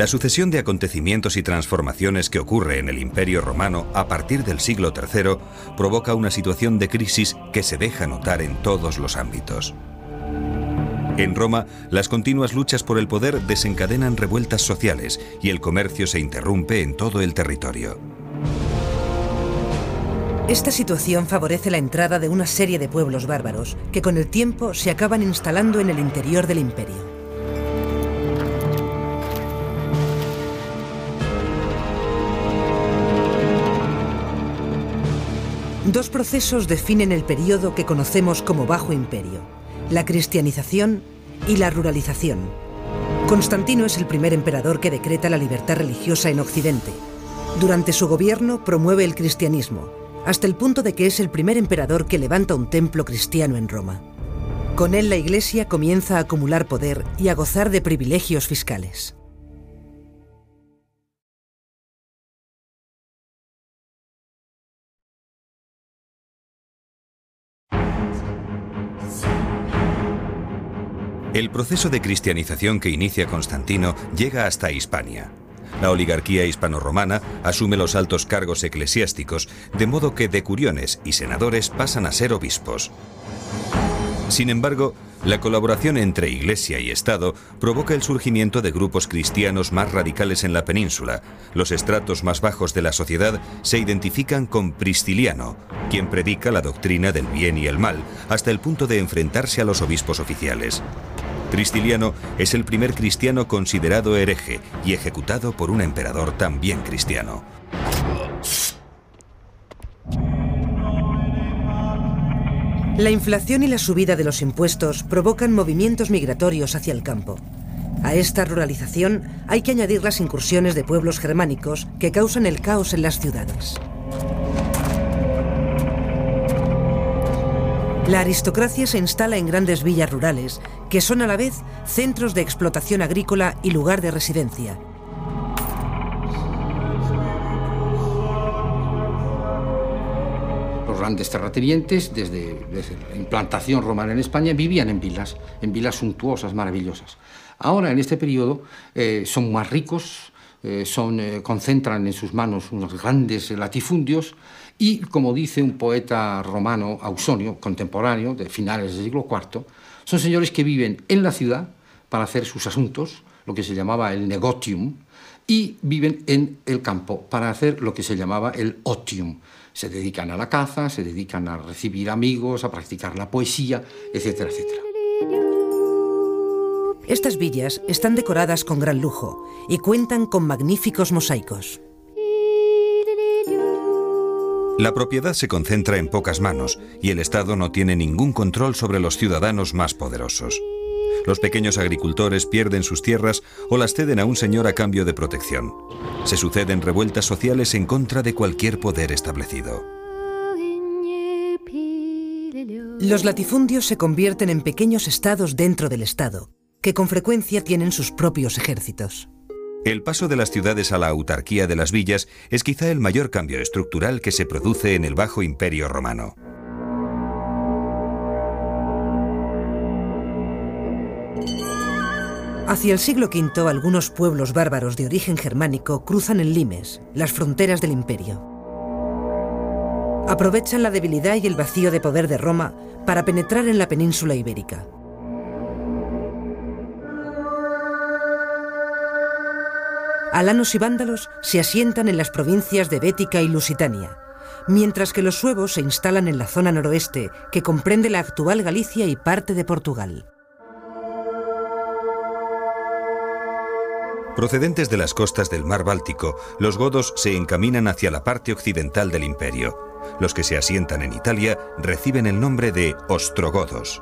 La sucesión de acontecimientos y transformaciones que ocurre en el Imperio Romano a partir del siglo III provoca una situación de crisis que se deja notar en todos los ámbitos. En Roma, las continuas luchas por el poder desencadenan revueltas sociales y el comercio se interrumpe en todo el territorio. Esta situación favorece la entrada de una serie de pueblos bárbaros que con el tiempo se acaban instalando en el interior del imperio. Dos procesos definen el periodo que conocemos como Bajo Imperio, la cristianización y la ruralización. Constantino es el primer emperador que decreta la libertad religiosa en Occidente. Durante su gobierno promueve el cristianismo, hasta el punto de que es el primer emperador que levanta un templo cristiano en Roma. Con él la Iglesia comienza a acumular poder y a gozar de privilegios fiscales. El proceso de cristianización que inicia Constantino llega hasta Hispania. La oligarquía hispano-romana asume los altos cargos eclesiásticos, de modo que decuriones y senadores pasan a ser obispos. Sin embargo, la colaboración entre Iglesia y Estado provoca el surgimiento de grupos cristianos más radicales en la península. Los estratos más bajos de la sociedad se identifican con Pristiliano, quien predica la doctrina del bien y el mal, hasta el punto de enfrentarse a los obispos oficiales. Tristiliano es el primer cristiano considerado hereje y ejecutado por un emperador también cristiano. La inflación y la subida de los impuestos provocan movimientos migratorios hacia el campo. A esta ruralización hay que añadir las incursiones de pueblos germánicos que causan el caos en las ciudades. La aristocracia se instala en grandes villas rurales, que son a la vez centros de explotación agrícola y lugar de residencia. Los grandes terratenientes, desde, la implantación romana en España, vivían en vilas, en vilas suntuosas, maravillosas. Ahora, en este periodo, eh, son más ricos, eh, son, eh, concentran en sus manos unos grandes latifundios y, como dice un poeta romano, Ausonio, contemporáneo, de finales del siglo IV, son señores que viven en la ciudad para hacer sus asuntos, lo que se llamaba el negotium, y viven en el campo para hacer lo que se llamaba el otium. Se dedican a la caza, se dedican a recibir amigos, a practicar la poesía, etcétera, etcétera. Estas villas están decoradas con gran lujo y cuentan con magníficos mosaicos. La propiedad se concentra en pocas manos y el Estado no tiene ningún control sobre los ciudadanos más poderosos. Los pequeños agricultores pierden sus tierras o las ceden a un señor a cambio de protección. Se suceden revueltas sociales en contra de cualquier poder establecido. Los latifundios se convierten en pequeños estados dentro del Estado, que con frecuencia tienen sus propios ejércitos. El paso de las ciudades a la autarquía de las villas es quizá el mayor cambio estructural que se produce en el Bajo Imperio Romano. Hacia el siglo V, algunos pueblos bárbaros de origen germánico cruzan el Limes, las fronteras del imperio. Aprovechan la debilidad y el vacío de poder de Roma para penetrar en la península ibérica. Alanos y vándalos se asientan en las provincias de Bética y Lusitania, mientras que los suevos se instalan en la zona noroeste, que comprende la actual Galicia y parte de Portugal. Procedentes de las costas del mar Báltico, los godos se encaminan hacia la parte occidental del imperio. Los que se asientan en Italia reciben el nombre de ostrogodos,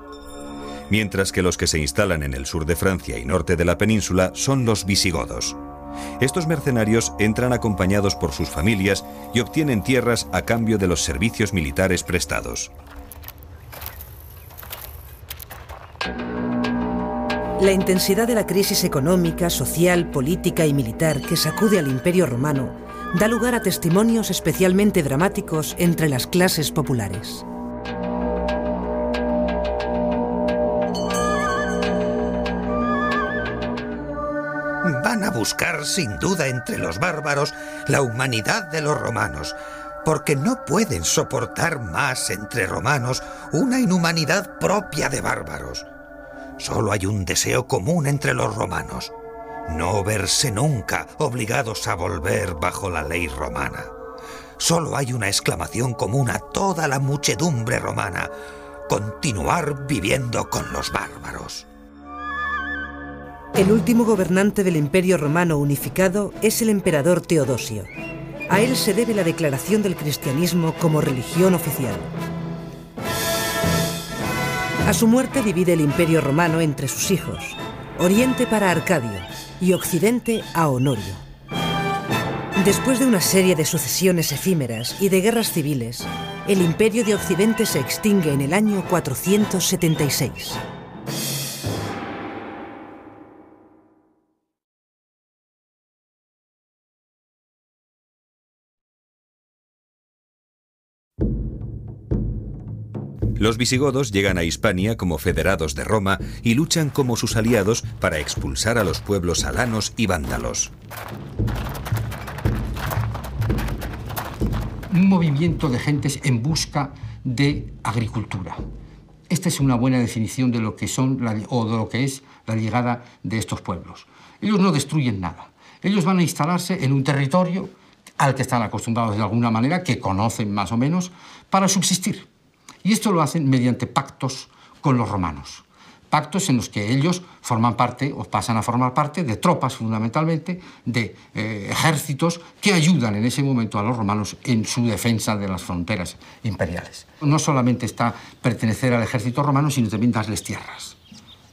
mientras que los que se instalan en el sur de Francia y norte de la península son los visigodos. Estos mercenarios entran acompañados por sus familias y obtienen tierras a cambio de los servicios militares prestados. La intensidad de la crisis económica, social, política y militar que sacude al Imperio romano da lugar a testimonios especialmente dramáticos entre las clases populares. Buscar sin duda entre los bárbaros la humanidad de los romanos, porque no pueden soportar más entre romanos una inhumanidad propia de bárbaros. Solo hay un deseo común entre los romanos, no verse nunca obligados a volver bajo la ley romana. Solo hay una exclamación común a toda la muchedumbre romana, continuar viviendo con los bárbaros. El último gobernante del Imperio Romano unificado es el emperador Teodosio. A él se debe la declaración del cristianismo como religión oficial. A su muerte divide el Imperio Romano entre sus hijos, Oriente para Arcadio y Occidente a Honorio. Después de una serie de sucesiones efímeras y de guerras civiles, el Imperio de Occidente se extingue en el año 476. Los visigodos llegan a Hispania como federados de Roma y luchan como sus aliados para expulsar a los pueblos alanos y vándalos. Un movimiento de gentes en busca de agricultura. Esta es una buena definición de lo que son o de lo que es la llegada de estos pueblos. Ellos no destruyen nada. Ellos van a instalarse en un territorio al que están acostumbrados de alguna manera, que conocen más o menos, para subsistir. Y esto lo hacen mediante pactos con los romanos. Pactos en los que ellos forman parte o pasan a formar parte de tropas fundamentalmente, de eh, ejércitos que ayudan en ese momento a los romanos en su defensa de las fronteras imperiales. No solamente está pertenecer al ejército romano, sino también darles tierras.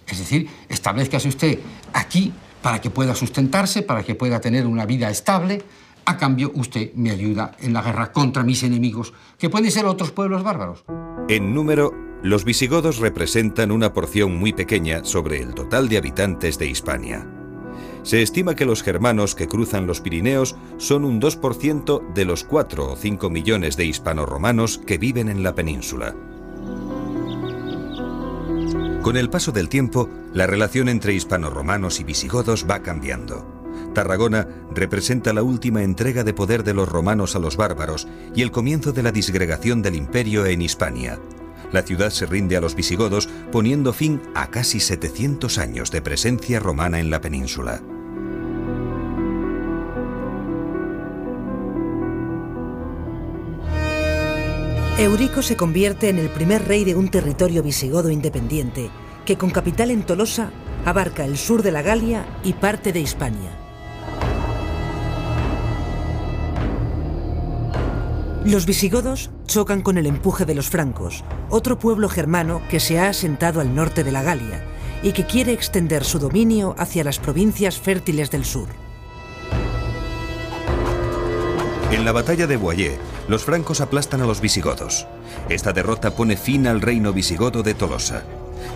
Es decir, establezcase usted aquí para que pueda sustentarse, para que pueda tener una vida estable, a cambio, usted me ayuda en la guerra contra mis enemigos, que pueden ser otros pueblos bárbaros. En número, los visigodos representan una porción muy pequeña sobre el total de habitantes de Hispania. Se estima que los germanos que cruzan los Pirineos son un 2% de los 4 o 5 millones de hispanoromanos que viven en la península. Con el paso del tiempo, la relación entre hispanoromanos y visigodos va cambiando. Tarragona representa la última entrega de poder de los romanos a los bárbaros y el comienzo de la disgregación del imperio en Hispania. La ciudad se rinde a los visigodos poniendo fin a casi 700 años de presencia romana en la península. Eurico se convierte en el primer rey de un territorio visigodo independiente que con capital en Tolosa abarca el sur de la Galia y parte de Hispania. Los visigodos chocan con el empuje de los francos, otro pueblo germano que se ha asentado al norte de la Galia y que quiere extender su dominio hacia las provincias fértiles del sur. En la batalla de Boyer, los francos aplastan a los visigodos. Esta derrota pone fin al reino visigodo de Tolosa.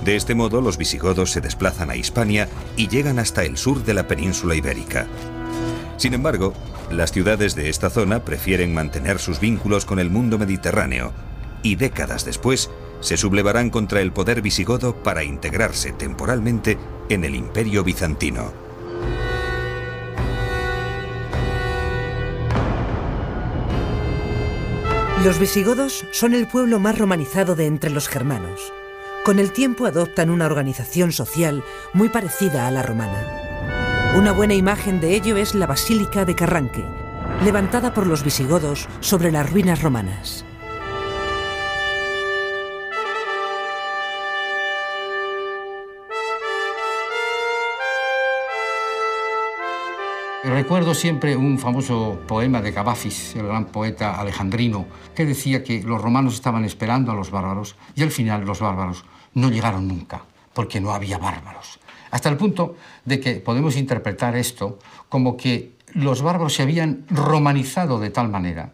De este modo, los visigodos se desplazan a Hispania y llegan hasta el sur de la península ibérica. Sin embargo, las ciudades de esta zona prefieren mantener sus vínculos con el mundo mediterráneo y décadas después se sublevarán contra el poder visigodo para integrarse temporalmente en el imperio bizantino. Los visigodos son el pueblo más romanizado de entre los germanos. Con el tiempo adoptan una organización social muy parecida a la romana. Una buena imagen de ello es la Basílica de Carranque, levantada por los visigodos sobre las ruinas romanas. Recuerdo siempre un famoso poema de Cavafis, el gran poeta alejandrino, que decía que los romanos estaban esperando a los bárbaros y al final los bárbaros no llegaron nunca, porque no había bárbaros. Hasta el punto de que podemos interpretar esto como que los bárbaros se habían romanizado de tal manera,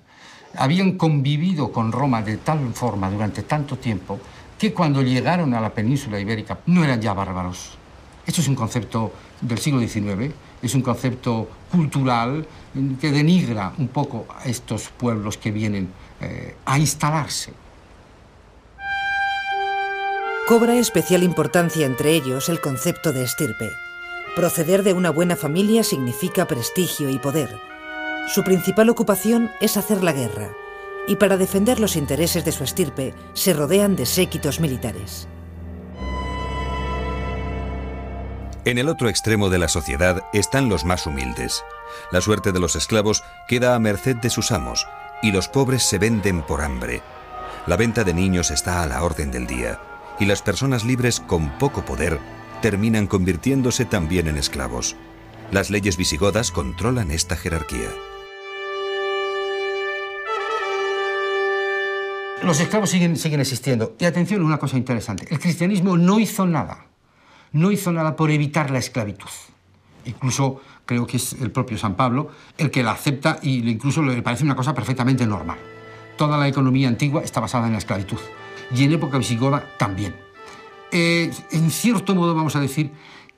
habían convivido con Roma de tal forma durante tanto tiempo, que cuando llegaron a la península ibérica no eran ya bárbaros. Esto es un concepto del siglo XIX, es un concepto cultural que denigra un poco a estos pueblos que vienen eh, a instalarse Cobra especial importancia entre ellos el concepto de estirpe. Proceder de una buena familia significa prestigio y poder. Su principal ocupación es hacer la guerra, y para defender los intereses de su estirpe se rodean de séquitos militares. En el otro extremo de la sociedad están los más humildes. La suerte de los esclavos queda a merced de sus amos y los pobres se venden por hambre. La venta de niños está a la orden del día y las personas libres con poco poder terminan convirtiéndose también en esclavos. Las leyes visigodas controlan esta jerarquía. Los esclavos siguen, siguen existiendo. Y atención, una cosa interesante. El cristianismo no hizo nada. No hizo nada por evitar la esclavitud. Incluso creo que es el propio San Pablo el que la acepta y incluso le parece una cosa perfectamente normal. Toda la economía antigua está basada en la esclavitud. Y en época visigoda también. Eh, en cierto modo vamos a decir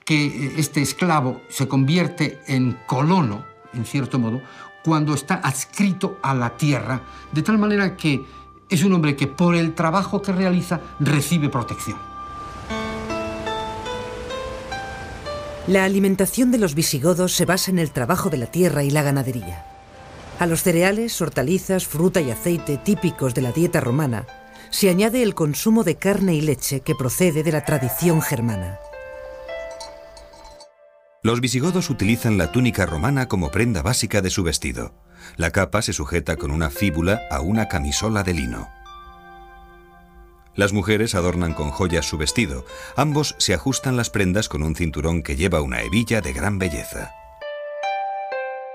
que eh, este esclavo se convierte en colono, en cierto modo, cuando está adscrito a la tierra, de tal manera que es un hombre que por el trabajo que realiza recibe protección. La alimentación de los visigodos se basa en el trabajo de la tierra y la ganadería. A los cereales, hortalizas, fruta y aceite típicos de la dieta romana se añade el consumo de carne y leche que procede de la tradición germana. Los visigodos utilizan la túnica romana como prenda básica de su vestido. La capa se sujeta con una fíbula a una camisola de lino. Las mujeres adornan con joyas su vestido. Ambos se ajustan las prendas con un cinturón que lleva una hebilla de gran belleza.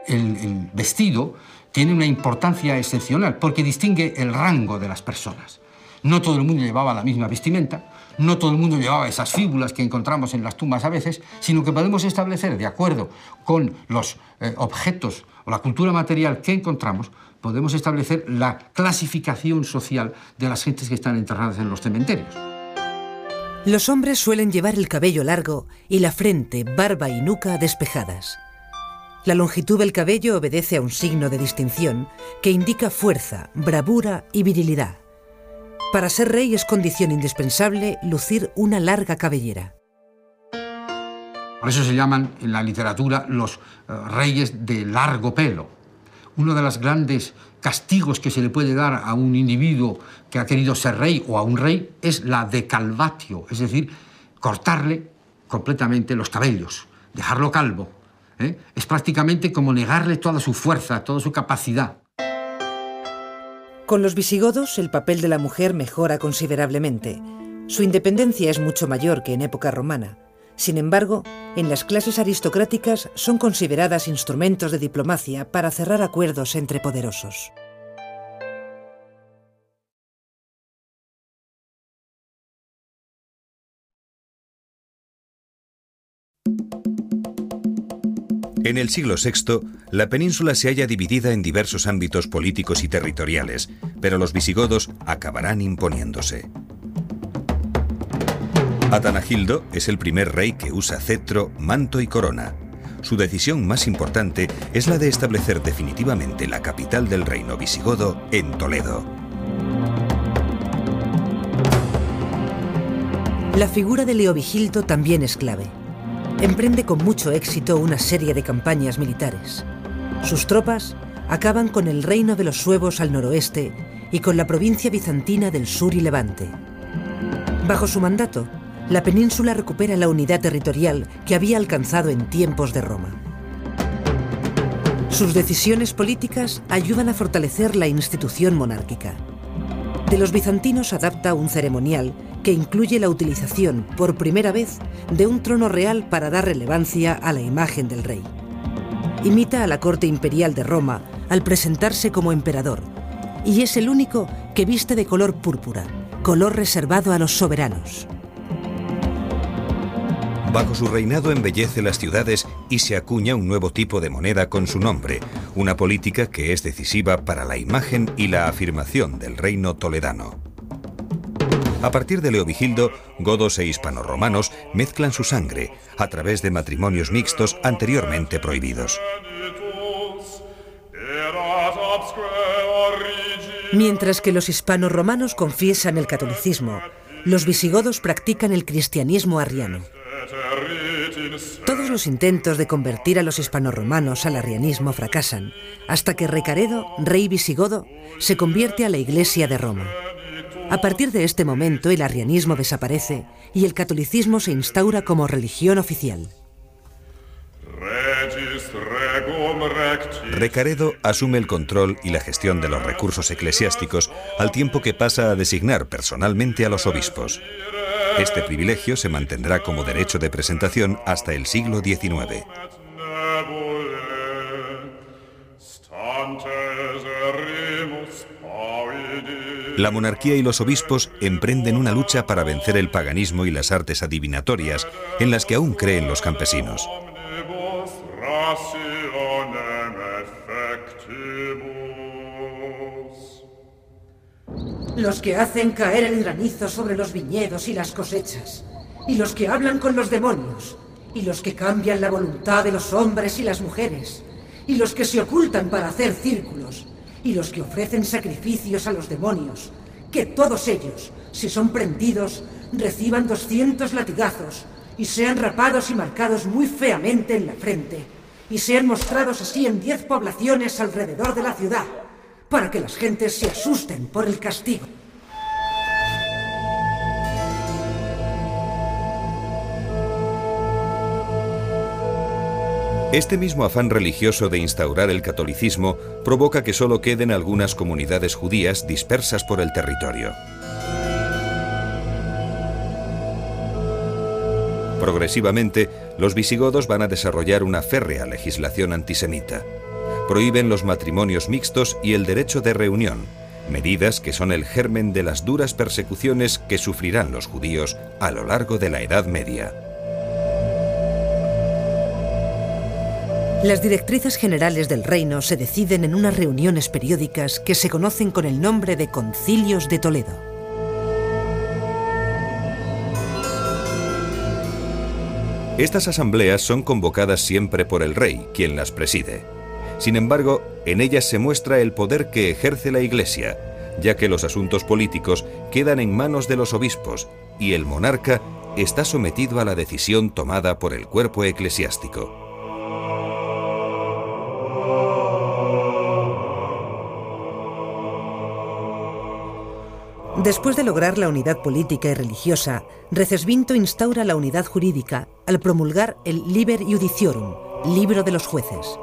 El, vestido tiene una importancia excepcional porque distingue el rango de las personas. No todo el mundo llevaba la misma vestimenta, no todo el mundo llevaba esas fíbulas que encontramos en las tumbas a veces, sino que podemos establecer, de acuerdo con los eh, objetos o la cultura material que encontramos, podemos establecer la clasificación social de las gentes que están enterradas en los cementerios. Los hombres suelen llevar el cabello largo y la frente, barba y nuca despejadas. La longitud del cabello obedece a un signo de distinción que indica fuerza, bravura y virilidad. Para ser rey es condición indispensable lucir una larga cabellera. Por eso se llaman en la literatura los eh, reyes de largo pelo. Uno de los grandes castigos que se le puede dar a un individuo que ha querido ser rey o a un rey es la decalvatio, es decir, cortarle completamente los cabellos, dejarlo calvo. ¿eh? Es prácticamente como negarle toda su fuerza, toda su capacidad. Con los visigodos el papel de la mujer mejora considerablemente. Su independencia es mucho mayor que en época romana. Sin embargo, en las clases aristocráticas son consideradas instrumentos de diplomacia para cerrar acuerdos entre poderosos. En el siglo VI, la península se halla dividida en diversos ámbitos políticos y territoriales, pero los visigodos acabarán imponiéndose. Atanagildo es el primer rey que usa cetro, manto y corona. Su decisión más importante es la de establecer definitivamente la capital del reino visigodo en Toledo. La figura de Leovigildo también es clave emprende con mucho éxito una serie de campañas militares. Sus tropas acaban con el reino de los suevos al noroeste y con la provincia bizantina del sur y levante. Bajo su mandato, la península recupera la unidad territorial que había alcanzado en tiempos de Roma. Sus decisiones políticas ayudan a fortalecer la institución monárquica. De los bizantinos adapta un ceremonial que incluye la utilización por primera vez de un trono real para dar relevancia a la imagen del rey. Imita a la corte imperial de Roma al presentarse como emperador y es el único que viste de color púrpura, color reservado a los soberanos. Bajo su reinado embellece las ciudades y se acuña un nuevo tipo de moneda con su nombre, una política que es decisiva para la imagen y la afirmación del reino toledano. A partir de Leovigildo, godos e hispanorromanos mezclan su sangre a través de matrimonios mixtos anteriormente prohibidos. Mientras que los hispanorromanos confiesan el catolicismo, los visigodos practican el cristianismo arriano. Todos los intentos de convertir a los hispanoromanos al arrianismo fracasan, hasta que Recaredo, rey visigodo, se convierte a la Iglesia de Roma. A partir de este momento el arrianismo desaparece y el catolicismo se instaura como religión oficial. Recaredo asume el control y la gestión de los recursos eclesiásticos al tiempo que pasa a designar personalmente a los obispos. Este privilegio se mantendrá como derecho de presentación hasta el siglo XIX. La monarquía y los obispos emprenden una lucha para vencer el paganismo y las artes adivinatorias en las que aún creen los campesinos. Los que hacen caer el granizo sobre los viñedos y las cosechas, y los que hablan con los demonios, y los que cambian la voluntad de los hombres y las mujeres, y los que se ocultan para hacer círculos, y los que ofrecen sacrificios a los demonios, que todos ellos, si son prendidos, reciban doscientos latigazos. Y sean rapados y marcados muy feamente en la frente, y sean mostrados así en diez poblaciones alrededor de la ciudad, para que las gentes se asusten por el castigo. Este mismo afán religioso de instaurar el catolicismo provoca que solo queden algunas comunidades judías dispersas por el territorio. Progresivamente, los visigodos van a desarrollar una férrea legislación antisemita prohíben los matrimonios mixtos y el derecho de reunión, medidas que son el germen de las duras persecuciones que sufrirán los judíos a lo largo de la Edad Media. Las directrices generales del reino se deciden en unas reuniones periódicas que se conocen con el nombre de Concilios de Toledo. Estas asambleas son convocadas siempre por el rey, quien las preside. Sin embargo, en ellas se muestra el poder que ejerce la Iglesia, ya que los asuntos políticos quedan en manos de los obispos y el monarca está sometido a la decisión tomada por el cuerpo eclesiástico. Después de lograr la unidad política y religiosa, Recesvinto instaura la unidad jurídica al promulgar el Liber Judiciorum, libro de los jueces.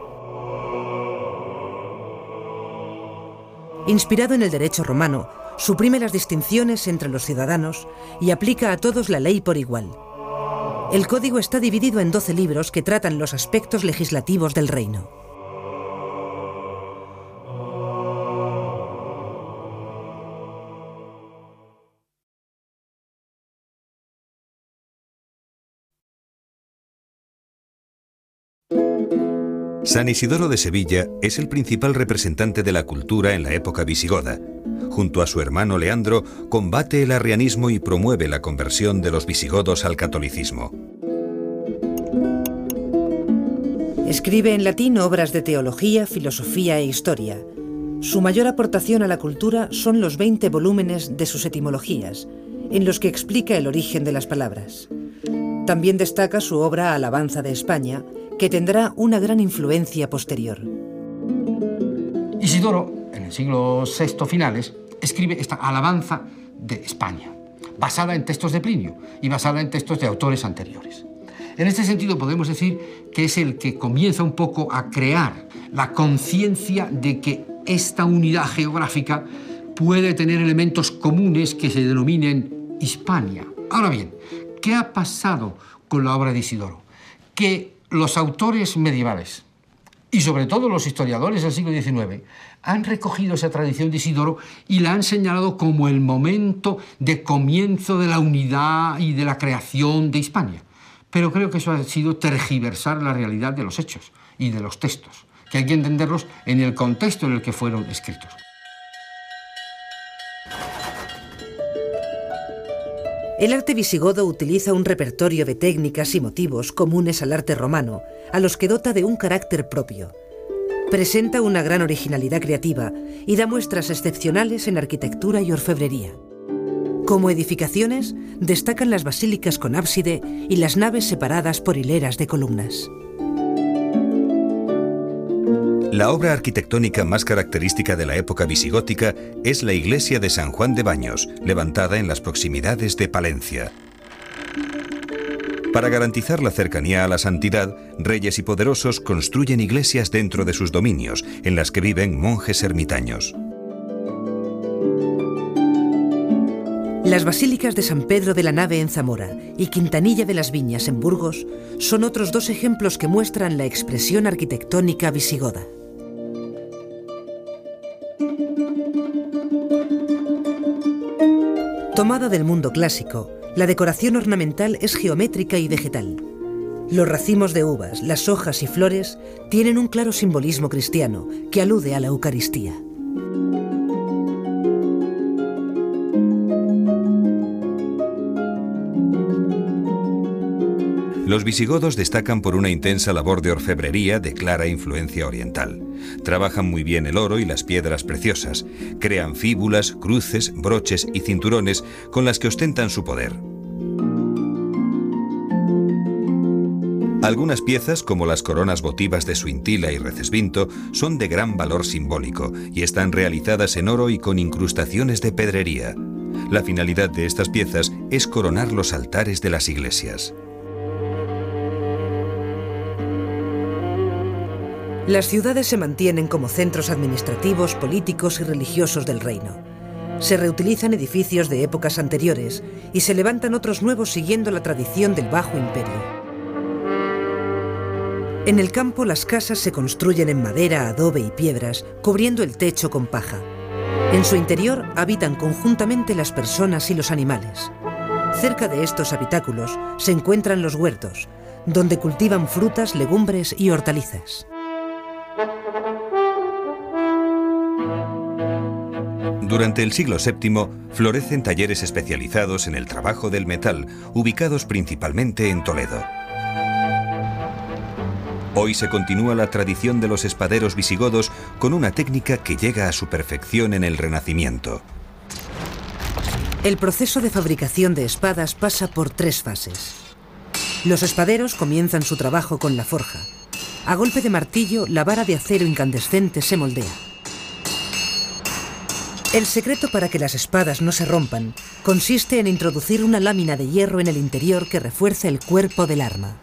Inspirado en el derecho romano, suprime las distinciones entre los ciudadanos y aplica a todos la ley por igual. El código está dividido en 12 libros que tratan los aspectos legislativos del reino. San Isidoro de Sevilla es el principal representante de la cultura en la época visigoda. Junto a su hermano Leandro, combate el arrianismo y promueve la conversión de los visigodos al catolicismo. Escribe en latín obras de teología, filosofía e historia. Su mayor aportación a la cultura son los 20 volúmenes de sus etimologías, en los que explica el origen de las palabras. También destaca su obra Alabanza de España, que tendrá una gran influencia posterior. Isidoro, en el siglo VI finales, escribe esta alabanza de España, basada en textos de Plinio y basada en textos de autores anteriores. En este sentido podemos decir que es el que comienza un poco a crear la conciencia de que esta unidad geográfica puede tener elementos comunes que se denominen Hispania. Ahora bien, ¿qué ha pasado con la obra de Isidoro? Que los autores medievales y sobre todo los historiadores del siglo XIX han recogido esa tradición de Isidoro y la han señalado como el momento de comienzo de la unidad y de la creación de Hispania. Pero creo que eso ha sido tergiversar la realidad de los hechos y de los textos, que hay que entenderlos en el contexto en el que fueron escritos. El arte visigodo utiliza un repertorio de técnicas y motivos comunes al arte romano, a los que dota de un carácter propio. Presenta una gran originalidad creativa y da muestras excepcionales en arquitectura y orfebrería. Como edificaciones, destacan las basílicas con ábside y las naves separadas por hileras de columnas. La obra arquitectónica más característica de la época visigótica es la iglesia de San Juan de Baños, levantada en las proximidades de Palencia. Para garantizar la cercanía a la santidad, reyes y poderosos construyen iglesias dentro de sus dominios, en las que viven monjes ermitaños. Las basílicas de San Pedro de la Nave en Zamora y Quintanilla de las Viñas en Burgos son otros dos ejemplos que muestran la expresión arquitectónica visigoda. Tomada del mundo clásico, la decoración ornamental es geométrica y vegetal. Los racimos de uvas, las hojas y flores tienen un claro simbolismo cristiano que alude a la Eucaristía. Los visigodos destacan por una intensa labor de orfebrería de clara influencia oriental. Trabajan muy bien el oro y las piedras preciosas, crean fíbulas, cruces, broches y cinturones con las que ostentan su poder. Algunas piezas, como las coronas votivas de Suintila y Recesvinto, son de gran valor simbólico y están realizadas en oro y con incrustaciones de pedrería. La finalidad de estas piezas es coronar los altares de las iglesias. Las ciudades se mantienen como centros administrativos, políticos y religiosos del reino. Se reutilizan edificios de épocas anteriores y se levantan otros nuevos siguiendo la tradición del Bajo Imperio. En el campo las casas se construyen en madera, adobe y piedras, cubriendo el techo con paja. En su interior habitan conjuntamente las personas y los animales. Cerca de estos habitáculos se encuentran los huertos, donde cultivan frutas, legumbres y hortalizas. Durante el siglo VII florecen talleres especializados en el trabajo del metal, ubicados principalmente en Toledo. Hoy se continúa la tradición de los espaderos visigodos con una técnica que llega a su perfección en el Renacimiento. El proceso de fabricación de espadas pasa por tres fases. Los espaderos comienzan su trabajo con la forja. A golpe de martillo, la vara de acero incandescente se moldea. El secreto para que las espadas no se rompan consiste en introducir una lámina de hierro en el interior que refuerce el cuerpo del arma.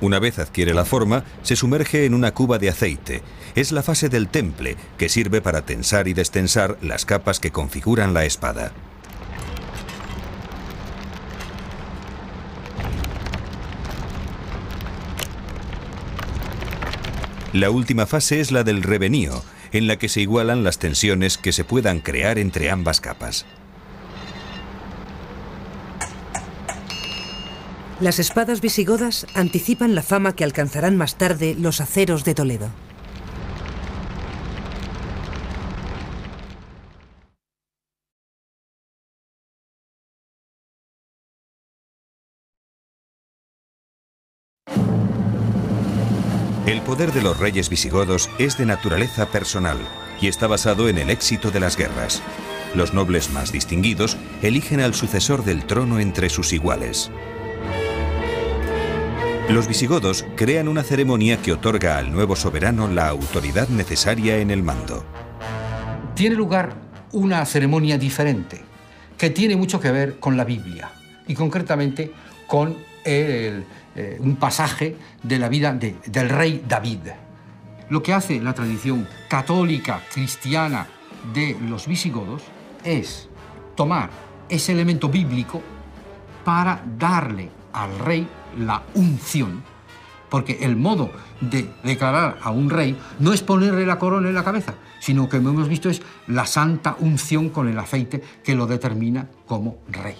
Una vez adquiere la forma, se sumerge en una cuba de aceite. Es la fase del temple, que sirve para tensar y destensar las capas que configuran la espada. La última fase es la del revenío, en la que se igualan las tensiones que se puedan crear entre ambas capas. Las espadas visigodas anticipan la fama que alcanzarán más tarde los aceros de Toledo. Poder de los reyes visigodos es de naturaleza personal y está basado en el éxito de las guerras. Los nobles más distinguidos eligen al sucesor del trono entre sus iguales. Los visigodos crean una ceremonia que otorga al nuevo soberano la autoridad necesaria en el mando. Tiene lugar una ceremonia diferente que tiene mucho que ver con la Biblia y concretamente con eh, un pasaje de la vida del rey David. Lo que hace la tradición católica cristiana de los visigodos es tomar ese elemento bíblico para darle al rey la unción, porque el modo de declarar a un rey no es ponerle la corona en la cabeza, sino que hemos visto es la santa unción con el aceite que lo determina como rey.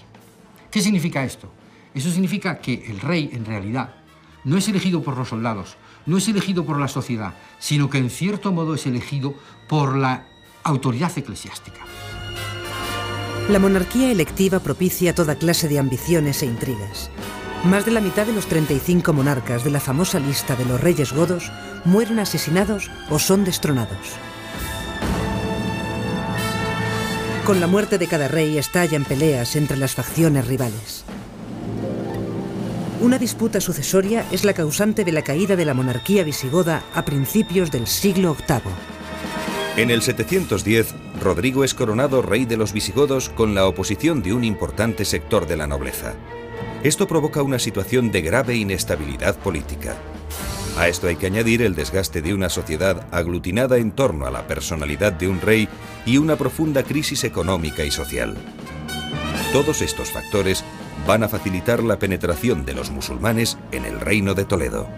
¿Qué significa esto? Eso significa que el rey, en realidad, no es elegido por los soldados, no es elegido por la sociedad, sino que en cierto modo es elegido por la autoridad eclesiástica. La monarquía electiva propicia toda clase de ambiciones e intrigas. Más de la mitad de los 35 monarcas de la famosa lista de los reyes godos mueren asesinados o son destronados. Con la muerte de cada rey estallan peleas entre las facciones rivales. Una disputa sucesoria es la causante de la caída de la monarquía visigoda a principios del siglo VIII. En el 710, Rodrigo es coronado rey de los visigodos con la oposición de un importante sector de la nobleza. Esto provoca una situación de grave inestabilidad política. A esto hay que añadir el desgaste de una sociedad aglutinada en torno a la personalidad de un rey y una profunda crisis económica y social. Todos estos factores van a facilitar la penetración de los musulmanes en el reino de Toledo.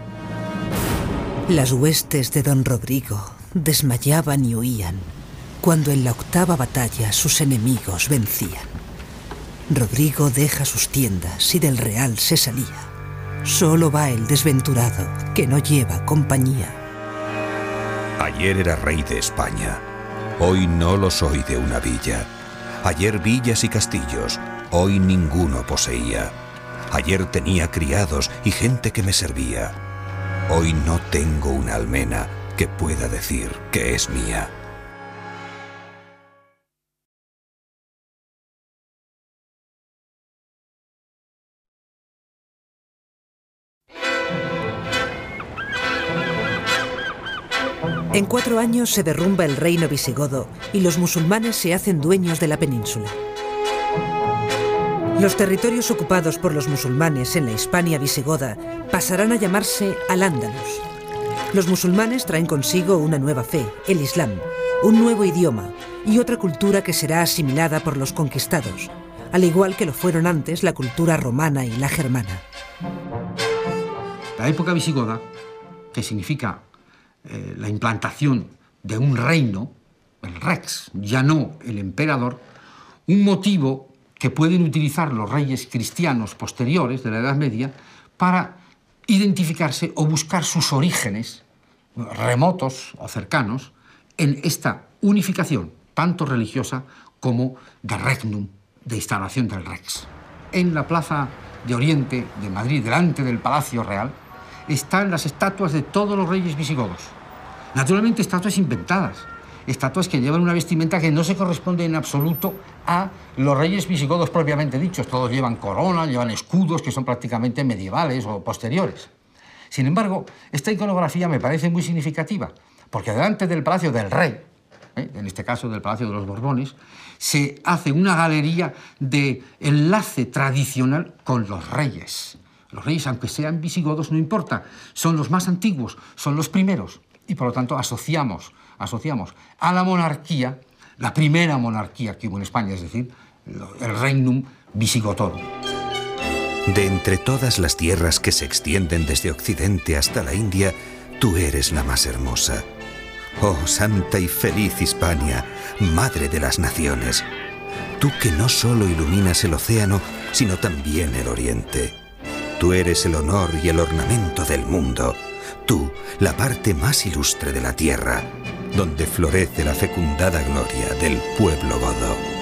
Las huestes de don Rodrigo desmayaban y huían cuando en la octava batalla sus enemigos vencían. Rodrigo deja sus tiendas y del real se salía. Solo va el desventurado que no lleva compañía. Ayer era rey de España. Hoy no lo soy de una villa. Ayer villas y castillos, hoy ninguno poseía. Ayer tenía criados y gente que me servía. Hoy no tengo una almena que pueda decir que es mía. En cuatro años se derrumba el reino visigodo y los musulmanes se hacen dueños de la península. Los territorios ocupados por los musulmanes en la Hispania visigoda pasarán a llamarse Al-Ándalus. Los musulmanes traen consigo una nueva fe, el Islam, un nuevo idioma y otra cultura que será asimilada por los conquistados, al igual que lo fueron antes la cultura romana y la germana. La época visigoda, que significa eh, la implantación de un reino, el rex, ya no el emperador, un motivo que pueden utilizar los reyes cristianos posteriores de la Edad Media para identificarse o buscar sus orígenes remotos o cercanos en esta unificación, tanto religiosa como de regnum, de instalación del rex. En la plaza de Oriente de Madrid, delante del Palacio Real, están las estatuas de todos los reyes visigodos. Naturalmente, estatuas inventadas. Estatuas que llevan una vestimenta que no se corresponde en absoluto a los reyes visigodos propiamente dichos. Todos llevan corona, llevan escudos que son prácticamente medievales o posteriores. Sin embargo, esta iconografía me parece muy significativa, porque delante del Palacio del Rey, ¿eh? en este caso del Palacio de los Borbones, se hace una galería de enlace tradicional con los reyes. Los reyes, aunque sean visigodos, no importa, son los más antiguos, son los primeros, y por lo tanto asociamos, asociamos a la monarquía, la primera monarquía que hubo en España, es decir, el Regnum Visigotorum. De entre todas las tierras que se extienden desde Occidente hasta la India, tú eres la más hermosa. Oh, santa y feliz Hispania, madre de las naciones. Tú que no solo iluminas el océano, sino también el oriente. Tú eres el honor y el ornamento del mundo. Tú, la parte más ilustre de la tierra, donde florece la fecundada gloria del pueblo godo.